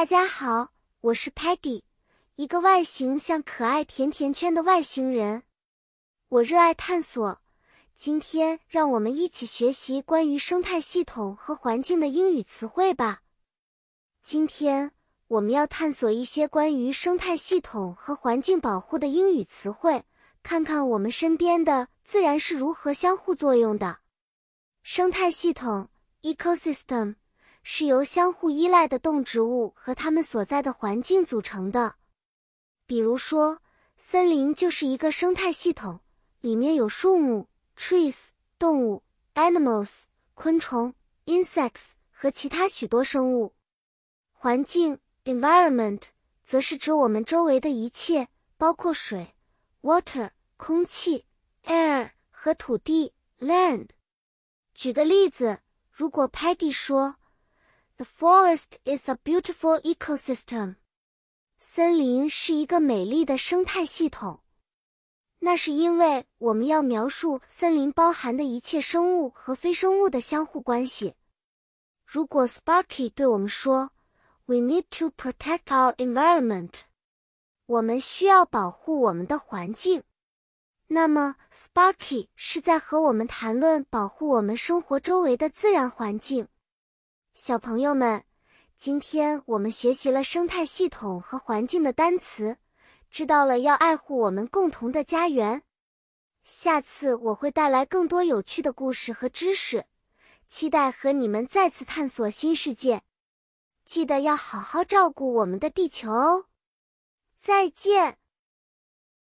大家好，我是 Peggy，一个外形像可爱甜甜圈的外星人。我热爱探索。今天让我们一起学习关于生态系统和环境的英语词汇吧。今天我们要探索一些关于生态系统和环境保护的英语词汇，看看我们身边的自然是如何相互作用的。生态系统 （ecosystem） 是由相互依赖的动植物和它们所在的环境组成的。比如说，森林就是一个生态系统，里面有树木。trees 动物，animals 昆虫，insects 和其他许多生物。环境 environment 则是指我们周围的一切，包括水 water 空气 air 和土地 land。举个例子，如果 Peggy 说，The forest is a beautiful ecosystem，森林是一个美丽的生态系统。那是因为我们要描述森林包含的一切生物和非生物的相互关系。如果 Sparky 对我们说，We need to protect our environment，我们需要保护我们的环境，那么 Sparky 是在和我们谈论保护我们生活周围的自然环境。小朋友们，今天我们学习了生态系统和环境的单词。知道了，要爱护我们共同的家园。下次我会带来更多有趣的故事和知识，期待和你们再次探索新世界。记得要好好照顾我们的地球哦！再见。